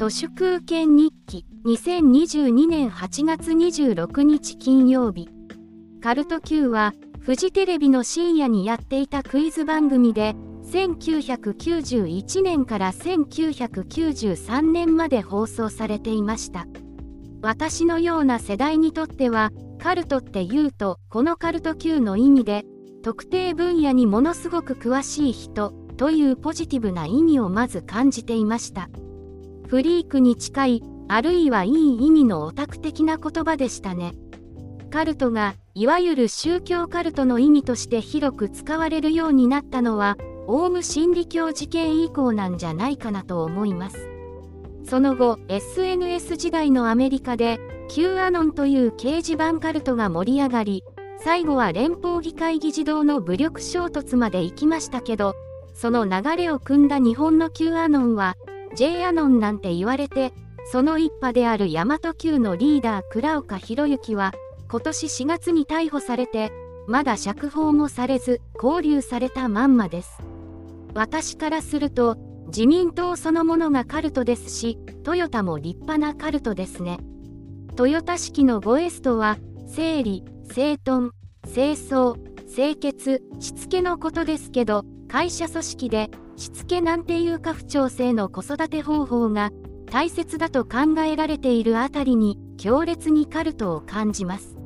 都市空権日記2022年8月26日金曜日。カルト Q はフジテレビの深夜にやっていたクイズ番組で1991年から1993年まで放送されていました。私のような世代にとってはカルトって言うとこのカルト Q の意味で特定分野にものすごく詳しい人というポジティブな意味をまず感じていました。フリークに近いあるいはいい意味のオタク的な言葉でしたね。カルトがいわゆる宗教カルトの意味として広く使われるようになったのはオウム真理教事件以降なんじゃないかなと思います。その後 SNS 時代のアメリカで Q アノンという掲示板カルトが盛り上がり最後は連邦議会議事堂の武力衝突まで行きましたけどその流れを組んだ日本の Q アノンは J アノンなんて言われてその一派である大和級のリーダー倉岡博之は今年4月に逮捕されてまだ釈放もされず拘留されたまんまです。私からすると自民党そのものがカルトですしトヨタも立派なカルトですね。トヨタ式の5エストは整理整頓清掃清潔しつけのことですけど会社組織でしつけなんていう家父長制の子育て方法が大切だと考えられているあたりに強烈にカルトを感じます。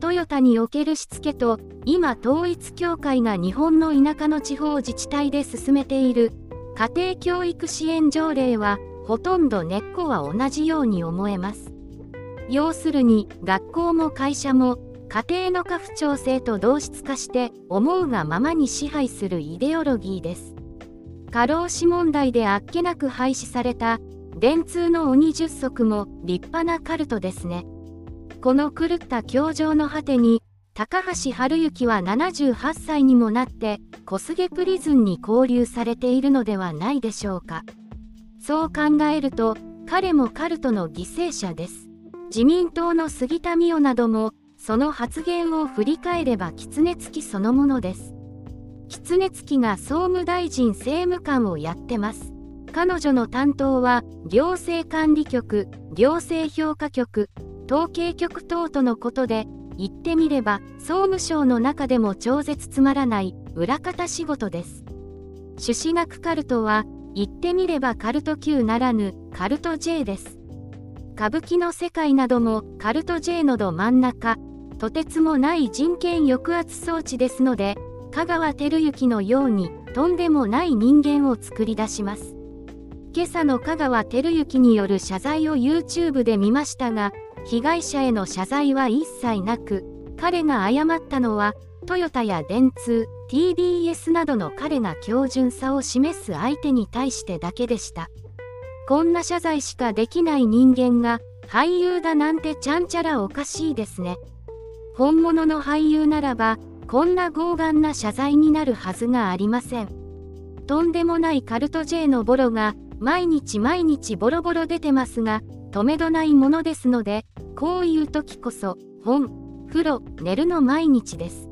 トヨタにおけるしつけと今統一協会が日本の田舎の地方自治体で進めている家庭教育支援条例はほとんど根っこは同じように思えます。要するに学校も会社も家庭の家父長制と同質化して思うがままに支配するイデオロギーです。過労死問題であっけなく廃止された電通の鬼十足も立派なカルトですね。この狂った教場の果てに高橋治之は78歳にもなって小菅プリズンに交流されているのではないでしょうか。そう考えると彼もカルトの犠牲者です。自民党の杉田水脈などもその発言を振り返れば狐つきそのものです。狐つきが総務大臣政務官をやってます。彼女の担当は行政管理局行政評価局統計局等とのことで言ってみれば総務省の中でも超絶つまらない裏方仕事です。朱子学カルトは言ってみればカルト Q ならぬカルト J です。歌舞伎の世界などもカルト J のど真ん中とてつもない人権抑圧装置ですので香川照之のようにとんでもない人間を作り出します。今朝の香川照之による謝罪を YouTube で見ましたが被害者への謝罪は一切なく彼が謝ったのはトヨタや電通 TBS などの彼が標準さを示す相手に対してだけでした。こんな謝罪しかできない人間が俳優だなんてちゃんちゃらおかしいですね。本物の俳優ならばこんな傲岸な謝罪になるはずがありません。とんでもないカルト J のボロが毎日毎日ボロボロ出てますが止めどないものですのでこういう時こそ本風呂寝るの毎日です。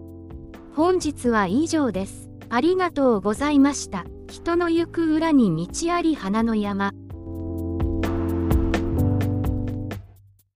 本日は以上です。ありがとうございました。人の行く裏に道あり花の山。